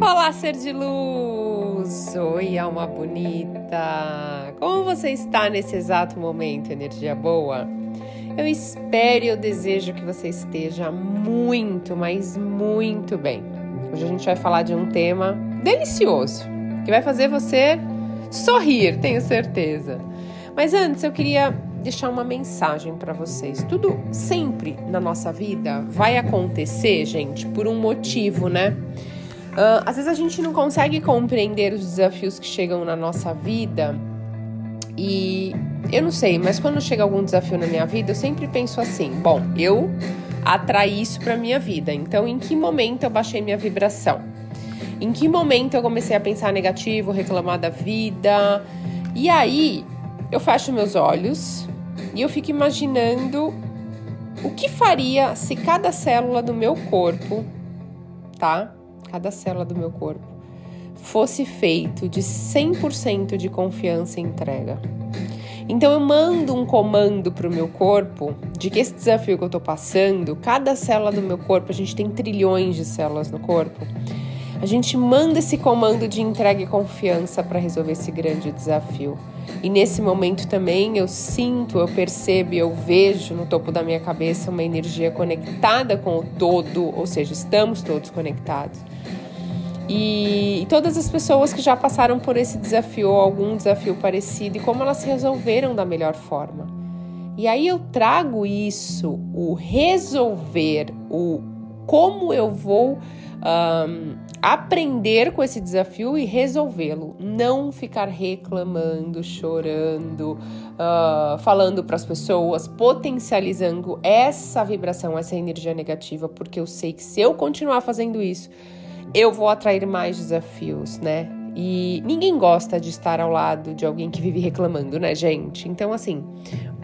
Olá, ser de luz! Oi, alma bonita! Como você está nesse exato momento, energia boa? Eu espero e eu desejo que você esteja muito, mas muito bem. Hoje a gente vai falar de um tema delicioso que vai fazer você sorrir, tenho certeza. Mas antes eu queria deixar uma mensagem para vocês. Tudo sempre na nossa vida vai acontecer, gente, por um motivo, né? Uh, às vezes a gente não consegue compreender os desafios que chegam na nossa vida e eu não sei, mas quando chega algum desafio na minha vida, eu sempre penso assim: bom, eu atraí isso para minha vida, então em que momento eu baixei minha vibração? Em que momento eu comecei a pensar negativo, reclamar da vida? E aí eu fecho meus olhos e eu fico imaginando o que faria se cada célula do meu corpo, tá? Cada célula do meu corpo fosse feito de 100% de confiança e entrega. Então eu mando um comando para o meu corpo de que esse desafio que eu estou passando, cada célula do meu corpo, a gente tem trilhões de células no corpo, a gente manda esse comando de entrega e confiança para resolver esse grande desafio. E nesse momento também eu sinto, eu percebo, eu vejo no topo da minha cabeça uma energia conectada com o todo, ou seja, estamos todos conectados. E, todas as pessoas que já passaram por esse desafio ou algum desafio parecido e como elas resolveram da melhor forma. E aí eu trago isso, o resolver, o como eu vou um, aprender com esse desafio e resolvê-lo. Não ficar reclamando, chorando, uh, falando para as pessoas, potencializando essa vibração, essa energia negativa, porque eu sei que se eu continuar fazendo isso, eu vou atrair mais desafios, né? E ninguém gosta de estar ao lado de alguém que vive reclamando, né, gente? Então, assim,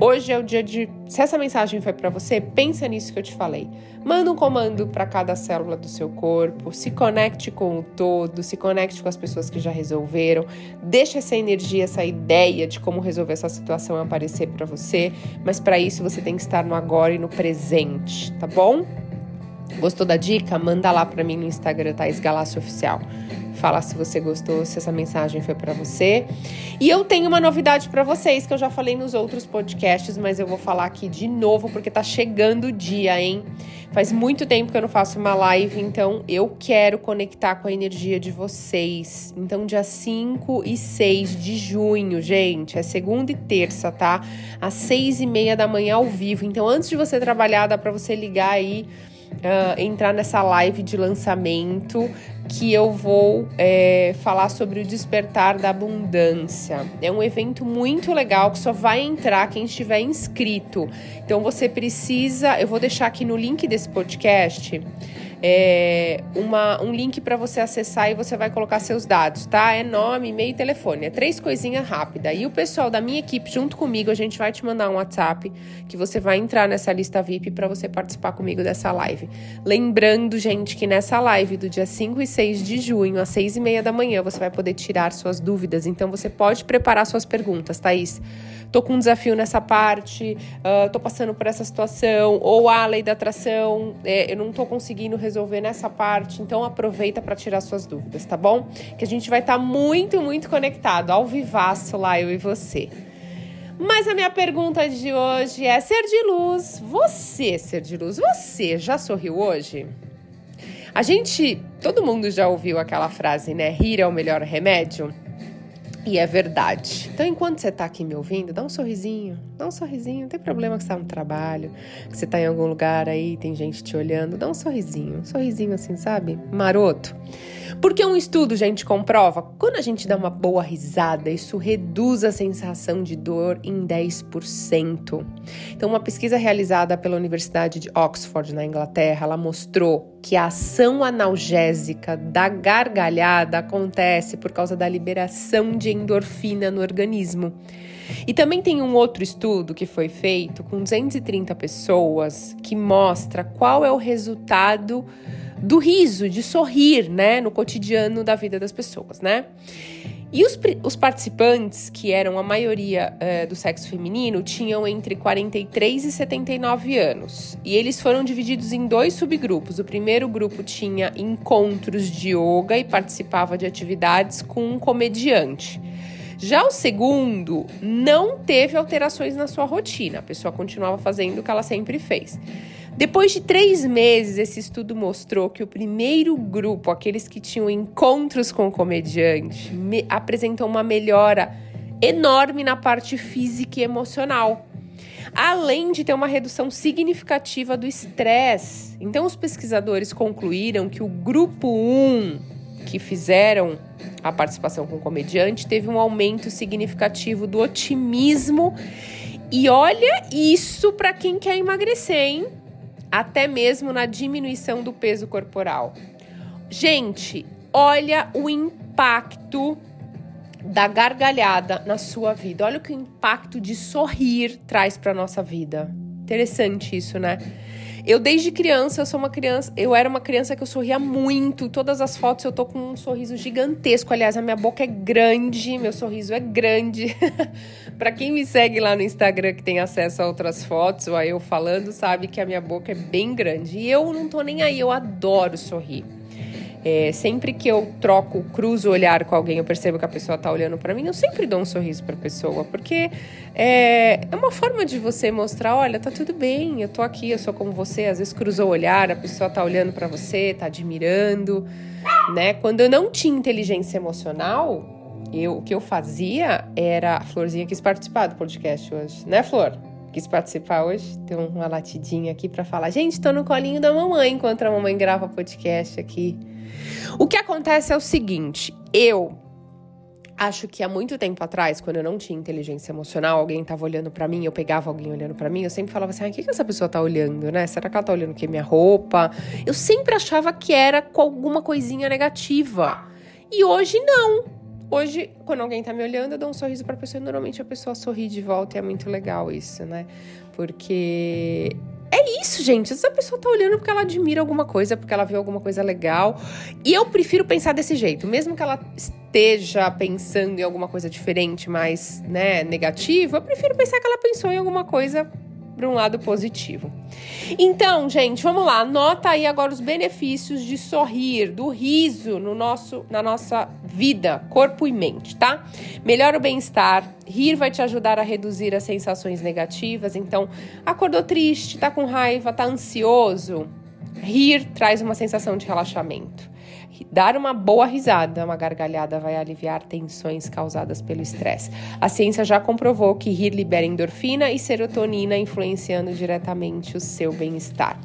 hoje é o dia de. Se essa mensagem foi para você, pensa nisso que eu te falei. Manda um comando para cada célula do seu corpo, se conecte com o todo, se conecte com as pessoas que já resolveram, deixa essa energia, essa ideia de como resolver essa situação aparecer para você, mas para isso você tem que estar no agora e no presente, tá bom? Gostou da dica? Manda lá para mim no Instagram, Thais Galácio Oficial. Fala se você gostou, se essa mensagem foi para você. E eu tenho uma novidade para vocês que eu já falei nos outros podcasts, mas eu vou falar aqui de novo porque tá chegando o dia, hein? Faz muito tempo que eu não faço uma live, então eu quero conectar com a energia de vocês. Então, dia 5 e 6 de junho, gente, é segunda e terça, tá? Às 6 e meia da manhã ao vivo. Então, antes de você trabalhar, dá para você ligar aí uh, entrar nessa live de lançamento que eu vou é, falar sobre o despertar da abundância. É um evento muito legal que só vai entrar quem estiver inscrito. Então você precisa, eu vou deixar aqui no link desse podcast é, uma, um link para você acessar e você vai colocar seus dados, tá? É nome, e-mail e telefone. É três coisinhas rápidas. E o pessoal da minha equipe, junto comigo, a gente vai te mandar um WhatsApp que você vai entrar nessa lista VIP para você participar comigo dessa live. Lembrando, gente, que nessa live do dia 5 e 6 de junho, às 6 e meia da manhã, você vai poder tirar suas dúvidas. Então você pode preparar suas perguntas, Thaís tô com um desafio nessa parte, uh, tô passando por essa situação, ou a lei da atração, é, eu não tô conseguindo resolver nessa parte, então aproveita para tirar suas dúvidas, tá bom? Que a gente vai estar tá muito, muito conectado, ao vivaço lá, eu e você. Mas a minha pergunta de hoje é: ser de luz, você, ser de luz, você já sorriu hoje? A gente, todo mundo já ouviu aquela frase, né? Rir é o melhor remédio. E é verdade. Então, enquanto você está aqui me ouvindo, dá um sorrisinho, dá um sorrisinho. Não tem problema que você está no trabalho, que você está em algum lugar aí, tem gente te olhando. Dá um sorrisinho, um sorrisinho assim, sabe? Maroto. Porque um estudo, gente, comprova, quando a gente dá uma boa risada, isso reduz a sensação de dor em 10%. Então, uma pesquisa realizada pela Universidade de Oxford, na Inglaterra, ela mostrou que a ação analgésica da gargalhada acontece por causa da liberação de endorfina no organismo. E também tem um outro estudo que foi feito com 230 pessoas que mostra qual é o resultado do riso, de sorrir, né, no cotidiano da vida das pessoas, né? E os, os participantes, que eram a maioria uh, do sexo feminino, tinham entre 43 e 79 anos. E eles foram divididos em dois subgrupos. O primeiro grupo tinha encontros de yoga e participava de atividades com um comediante. Já o segundo não teve alterações na sua rotina, a pessoa continuava fazendo o que ela sempre fez. Depois de três meses, esse estudo mostrou que o primeiro grupo, aqueles que tinham encontros com o comediante, me, apresentou uma melhora enorme na parte física e emocional. Além de ter uma redução significativa do estresse. Então, os pesquisadores concluíram que o grupo 1, que fizeram a participação com o comediante, teve um aumento significativo do otimismo. E olha isso para quem quer emagrecer, hein? até mesmo na diminuição do peso corporal. Gente, olha o impacto da gargalhada na sua vida. Olha o que o impacto de sorrir traz para nossa vida. Interessante isso, né? Eu desde criança, eu sou uma criança, eu era uma criança que eu sorria muito. Todas as fotos eu tô com um sorriso gigantesco. Aliás, a minha boca é grande, meu sorriso é grande. para quem me segue lá no Instagram que tem acesso a outras fotos, ou a eu falando, sabe que a minha boca é bem grande. E eu não tô nem aí, eu adoro sorrir. É, sempre que eu troco, cruzo o olhar com alguém, eu percebo que a pessoa está olhando para mim, eu sempre dou um sorriso para a pessoa, porque é, é, uma forma de você mostrar, olha, tá tudo bem, eu tô aqui, eu sou como você. Às vezes cruzou o olhar, a pessoa está olhando para você, está admirando, né? Quando eu não tinha inteligência emocional, eu, o que eu fazia era a Florzinha quis participar do podcast hoje, né, Flor? Quis participar hoje, tem uma latidinha aqui para falar. Gente, tô no colinho da mamãe enquanto a mamãe grava podcast aqui. O que acontece é o seguinte: eu acho que há muito tempo atrás, quando eu não tinha inteligência emocional, alguém tava olhando para mim, eu pegava alguém olhando para mim, eu sempre falava assim: ah, o que, que essa pessoa tá olhando, né? Será que ela tá olhando o que? Minha roupa? Eu sempre achava que era com alguma coisinha negativa. E hoje não. Hoje, quando alguém tá me olhando, eu dou um sorriso pra pessoa e normalmente a pessoa sorri de volta e é muito legal isso, né? Porque é isso, gente. Essa pessoa tá olhando porque ela admira alguma coisa, porque ela viu alguma coisa legal. E eu prefiro pensar desse jeito, mesmo que ela esteja pensando em alguma coisa diferente, mais, né, negativa, eu prefiro pensar que ela pensou em alguma coisa para um lado positivo. Então, gente, vamos lá. Anota aí agora os benefícios de sorrir, do riso no nosso, na nossa vida, corpo e mente, tá? Melhora o bem-estar. Rir vai te ajudar a reduzir as sensações negativas. Então, acordou triste, tá com raiva, tá ansioso. Rir traz uma sensação de relaxamento. Dar uma boa risada, uma gargalhada, vai aliviar tensões causadas pelo estresse. A ciência já comprovou que rir libera endorfina e serotonina, influenciando diretamente o seu bem-estar.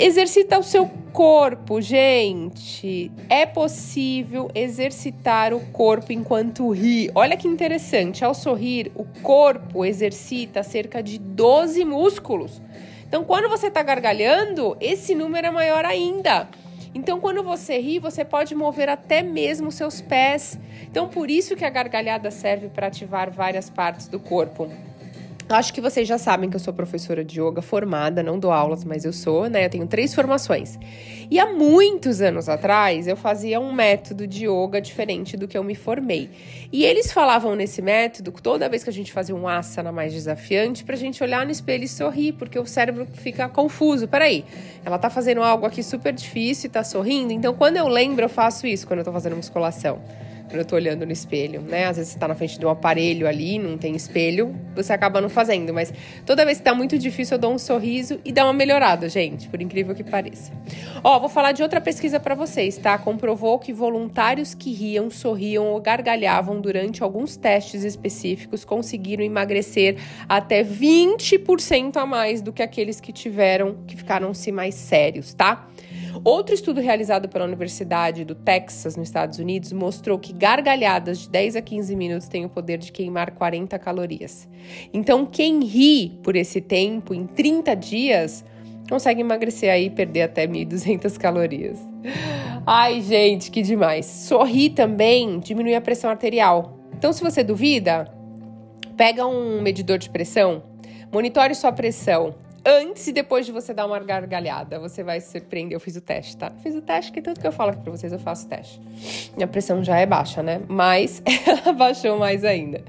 Exercita o seu corpo, gente. É possível exercitar o corpo enquanto ri. Olha que interessante. Ao sorrir, o corpo exercita cerca de 12 músculos. Então, quando você está gargalhando, esse número é maior ainda. Então, quando você ri, você pode mover até mesmo seus pés. Então, por isso que a gargalhada serve para ativar várias partes do corpo. Acho que vocês já sabem que eu sou professora de yoga formada, não dou aulas, mas eu sou, né? Eu tenho três formações. E há muitos anos atrás eu fazia um método de yoga diferente do que eu me formei. E eles falavam nesse método, toda vez que a gente fazia um asana mais desafiante, pra gente olhar no espelho e sorrir, porque o cérebro fica confuso. Peraí, ela tá fazendo algo aqui super difícil e tá sorrindo, então quando eu lembro, eu faço isso quando eu tô fazendo musculação eu tô olhando no espelho, né? Às vezes você tá na frente de um aparelho ali, não tem espelho, você acaba não fazendo, mas toda vez que tá muito difícil, eu dou um sorriso e dá uma melhorada, gente, por incrível que pareça. Ó, vou falar de outra pesquisa para vocês, tá? Comprovou que voluntários que riam, sorriam ou gargalhavam durante alguns testes específicos conseguiram emagrecer até 20% a mais do que aqueles que tiveram, que ficaram-se mais sérios, tá? Outro estudo realizado pela Universidade do Texas, nos Estados Unidos, mostrou que gargalhadas de 10 a 15 minutos têm o poder de queimar 40 calorias. Então, quem ri por esse tempo, em 30 dias, consegue emagrecer aí e perder até 1.200 calorias. Ai, gente, que demais. Sorrir também diminui a pressão arterial. Então, se você duvida, pega um medidor de pressão, monitore sua pressão antes e depois de você dar uma gargalhada. Você vai se surpreender. Eu fiz o teste, tá? fiz o teste, que tanto que eu falo aqui pra vocês, eu faço teste. Minha pressão já é baixa, né? Mas ela baixou mais ainda.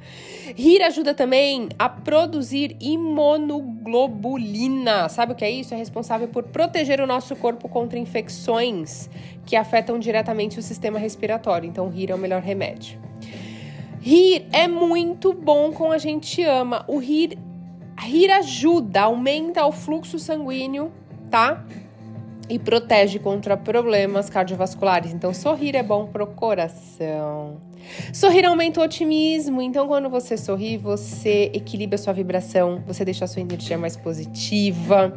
Rir ajuda também a produzir imunoglobulina. Sabe o que é isso? É responsável por proteger o nosso corpo contra infecções que afetam diretamente o sistema respiratório. Então, rir é o melhor remédio. Rir é muito bom com a gente ama. O rir Rir ajuda, aumenta o fluxo sanguíneo, tá? E protege contra problemas cardiovasculares. Então, sorrir é bom pro coração. Sorrir aumenta o otimismo. Então, quando você sorri, você equilibra a sua vibração, você deixa a sua energia mais positiva,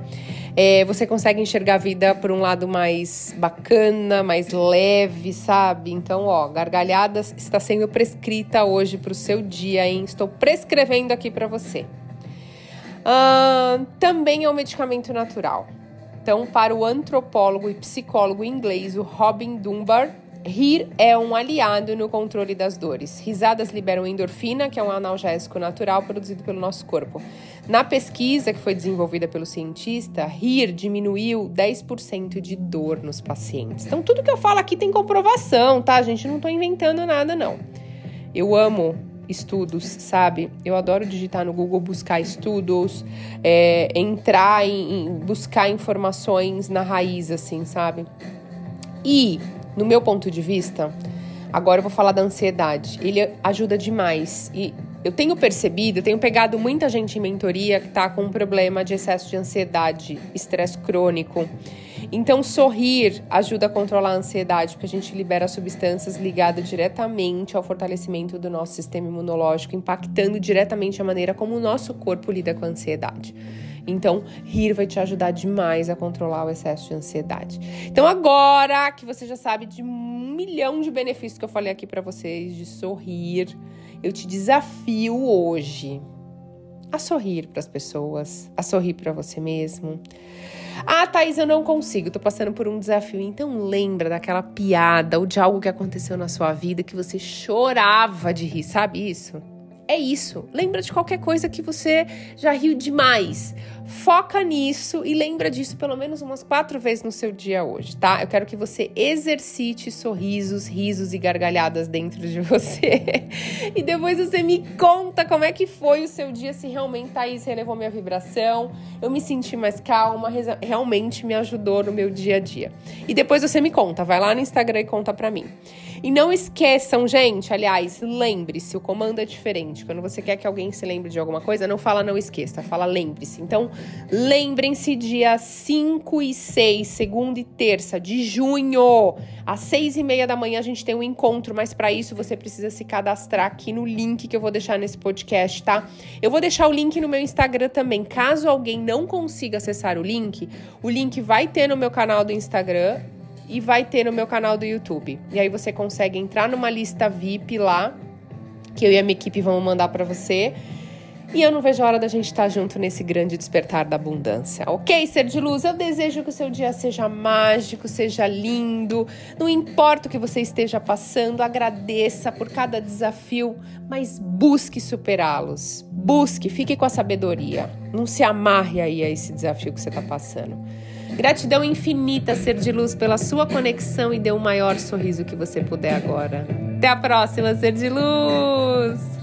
é, você consegue enxergar a vida por um lado mais bacana, mais leve, sabe? Então, ó, gargalhadas está sendo prescrita hoje para o seu dia, hein? Estou prescrevendo aqui para você. Uh, também é um medicamento natural. Então, para o antropólogo e psicólogo inglês, o Robin Dunbar, rir é um aliado no controle das dores. Risadas liberam endorfina, que é um analgésico natural produzido pelo nosso corpo. Na pesquisa que foi desenvolvida pelo cientista, rir diminuiu 10% de dor nos pacientes. Então, tudo que eu falo aqui tem comprovação, tá, gente? Não estou inventando nada, não. Eu amo estudos, sabe? Eu adoro digitar no Google, buscar estudos, é, entrar em, em buscar informações na raiz, assim, sabe? E, no meu ponto de vista, agora eu vou falar da ansiedade. Ele ajuda demais. E eu tenho percebido, eu tenho pegado muita gente em mentoria que tá com um problema de excesso de ansiedade, estresse crônico. Então, sorrir ajuda a controlar a ansiedade, porque a gente libera substâncias ligadas diretamente ao fortalecimento do nosso sistema imunológico, impactando diretamente a maneira como o nosso corpo lida com a ansiedade. Então, rir vai te ajudar demais a controlar o excesso de ansiedade. Então, agora que você já sabe de um milhão de benefícios que eu falei aqui para vocês de sorrir, eu te desafio hoje a sorrir para as pessoas, a sorrir para você mesmo. Ah, Thaís, eu não consigo, tô passando por um desafio. Então lembra daquela piada ou de algo que aconteceu na sua vida que você chorava de rir, sabe isso? É isso. Lembra de qualquer coisa que você já riu demais. Foca nisso e lembra disso pelo menos umas quatro vezes no seu dia hoje, tá? Eu quero que você exercite sorrisos, risos e gargalhadas dentro de você. e depois você me conta como é que foi o seu dia, se realmente Thaís relevou minha vibração, eu me senti mais calma, realmente me ajudou no meu dia a dia. E depois você me conta, vai lá no Instagram e conta pra mim. E não esqueçam, gente, aliás, lembre-se, o comando é diferente. Quando você quer que alguém se lembre de alguma coisa, não fala não esqueça, fala lembre-se. Então, lembrem-se dia 5 e 6, segunda e terça de junho, às 6 e meia da manhã a gente tem um encontro, mas para isso você precisa se cadastrar aqui no link que eu vou deixar nesse podcast, tá? Eu vou deixar o link no meu Instagram também. Caso alguém não consiga acessar o link, o link vai ter no meu canal do Instagram e vai ter no meu canal do YouTube. E aí você consegue entrar numa lista VIP lá, que eu e a minha equipe vão mandar para você. E eu não vejo a hora da gente estar junto nesse grande despertar da abundância. Ok, ser de luz? Eu desejo que o seu dia seja mágico, seja lindo. Não importa o que você esteja passando, agradeça por cada desafio, mas busque superá-los. Busque, fique com a sabedoria. Não se amarre aí a esse desafio que você está passando. Gratidão infinita, ser de luz, pela sua conexão e dê o maior sorriso que você puder agora. Até a próxima, ser de luz!